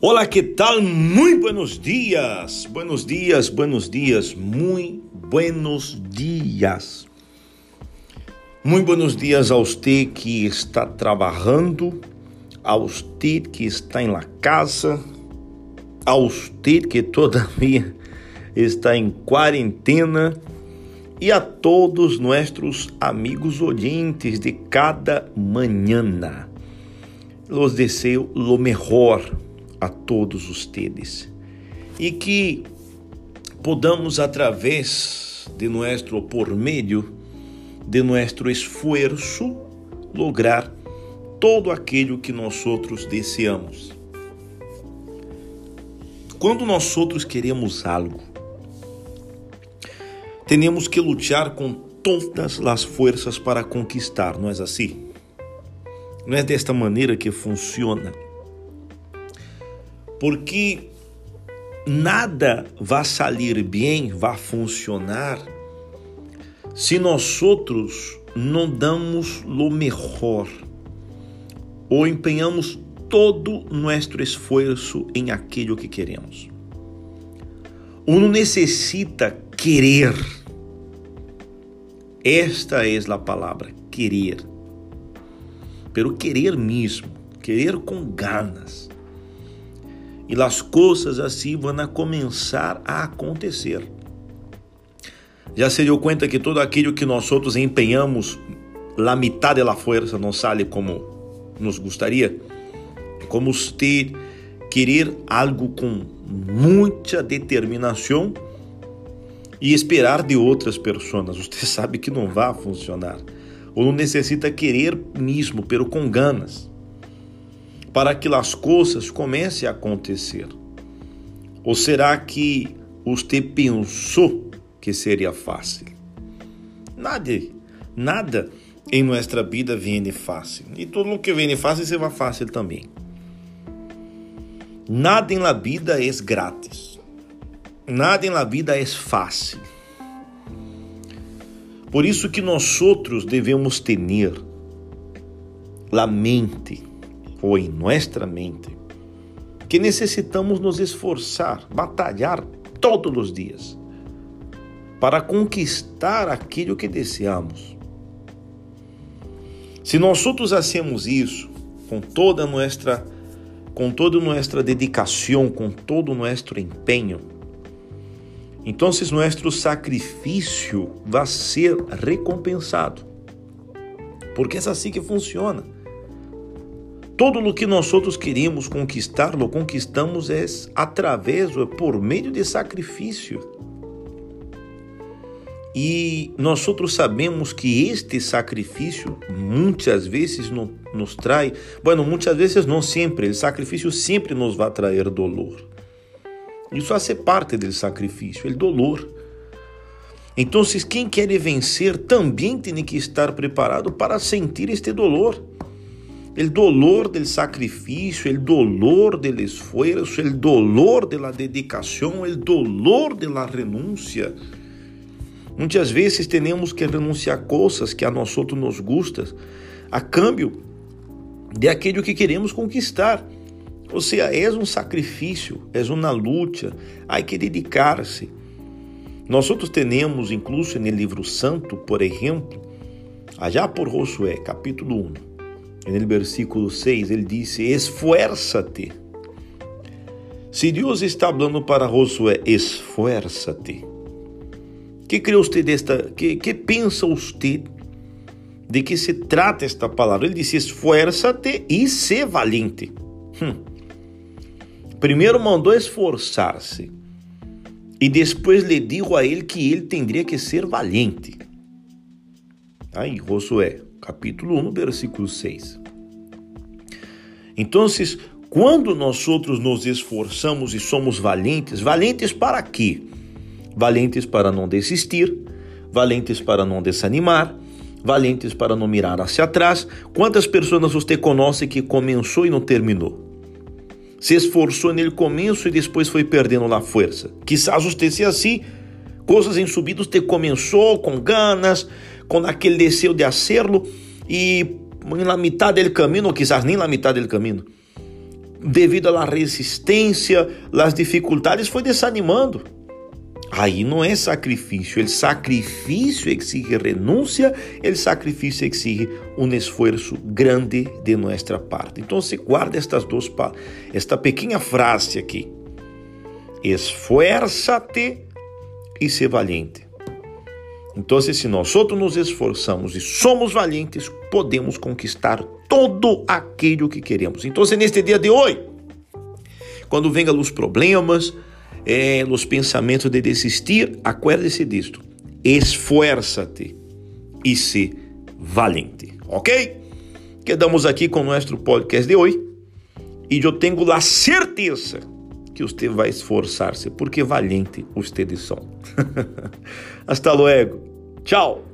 Olá, que tal? Muito buenos dias. Buenos dias, buenos dias, muito buenos dias. Muito buenos dias a você que está trabalhando, a você que está em la casa, a você que todavia está em quarentena e a todos nossos amigos oyentes de cada manhã. Los deseo lo mejor a todos ustedes e que podamos através de nuestro por meio de nuestro esforço lograr todo aquilo que nós outros desejamos. Quando nós outros queremos algo, temos que lutar com todas as forças para conquistar, não é assim? Não é desta maneira que funciona. Porque nada vai sair bem, vai funcionar, se nós outros não damos o melhor ou empenhamos todo nosso esforço em aquilo que queremos. Uno necessita querer. Esta é a palavra, querer pero querer mesmo, querer com ganas. E as coisas assim vão começar a acontecer. Já se deu conta que todo aquilo que nós outros empenhamos, a metade da força não sale como nos gostaria? É como você querer algo com muita determinação e esperar de outras pessoas. Você sabe que não vai funcionar ou não necessita querer mesmo, pero com ganas, para que as coisas comecem a acontecer? Ou será que você pensou que seria fácil? Nada, nada em nossa vida vem fácil. E tudo o que vem fácil se vai fácil também. Nada em la vida é grátis. Nada em la vida é fácil. Por isso que nós outros devemos ter la mente ou em nossa mente que necessitamos nos esforçar, batalhar todos os dias para conquistar aquilo que desejamos. Se nós outros hacemos isso com toda nossa com toda nossa dedicação, com todo nosso empenho, então nosso sacrifício vai ser recompensado. Porque é assim que funciona. Todo o que nós outros queremos conquistar, lo conquistamos é através ou por meio de sacrifício. E nós outros sabemos que este sacrifício muitas vezes nos traz, bueno, muitas vezes não sempre, o sacrifício sempre nos vai trazer dolor. Isso faz parte do sacrifício, o dolor. Então, quem quer vencer também tem que estar preparado para sentir este dolor. O dolor do sacrifício, o dolor do esforço, o dolor da dedicação, o dolor da renúncia. Muitas vezes temos que renunciar coisas que a nós outros nos gustam, a câmbio de aquilo que queremos conquistar. Ou seja, é um sacrifício, é uma luta, há que dedicar-se. Nós outros temos, incluso no livro santo, por exemplo, allá por Josué, capítulo 1, no versículo 6, ele disse: Esfuerza-te. Se Deus está falando para Josué, esfuerza-te. Que crê você desta? Que, que pensa você de que se trata esta palavra? Ele disse: Esfuerza-te e se valente. Hum. Primeiro mandou esforçar-se e depois lhe disse a ele que ele teria que ser valente. Aí, Josué, capítulo 1, versículo 6. Então, quando nós outros nos esforçamos e somos valentes, valentes para quê? Valentes para não desistir, valentes para não desanimar, valentes para não mirar hacia atrás. Quantas pessoas você conhece que começou e não terminou? se esforçou nele começo e depois foi perdendo a força. Quizás você seja assim, coisas em subidos te começou com ganas, com aquele desejo de hacerlo e na metade do caminho, ou quizás nem na metade do caminho, devido à resistência, às dificuldades, foi desanimando. Aí não é sacrifício, o sacrifício exige renúncia, o sacrifício exige um esforço grande de nossa parte. Então, se guarda estas duas esta pequena frase aqui: esfuerza-te e ser valiente. Então, se nós outros nos esforçamos e somos valentes, podemos conquistar todo aquilo que queremos. Então, neste dia de hoje, quando venham os problemas, eh, os pensamentos de desistir, acuerde-se disto. Esfuerza-te e se valente, ok? Quedamos aqui com o nosso podcast de hoje e eu tenho a certeza que você vai esforçar-se, porque valente você são. Hasta luego. Tchau.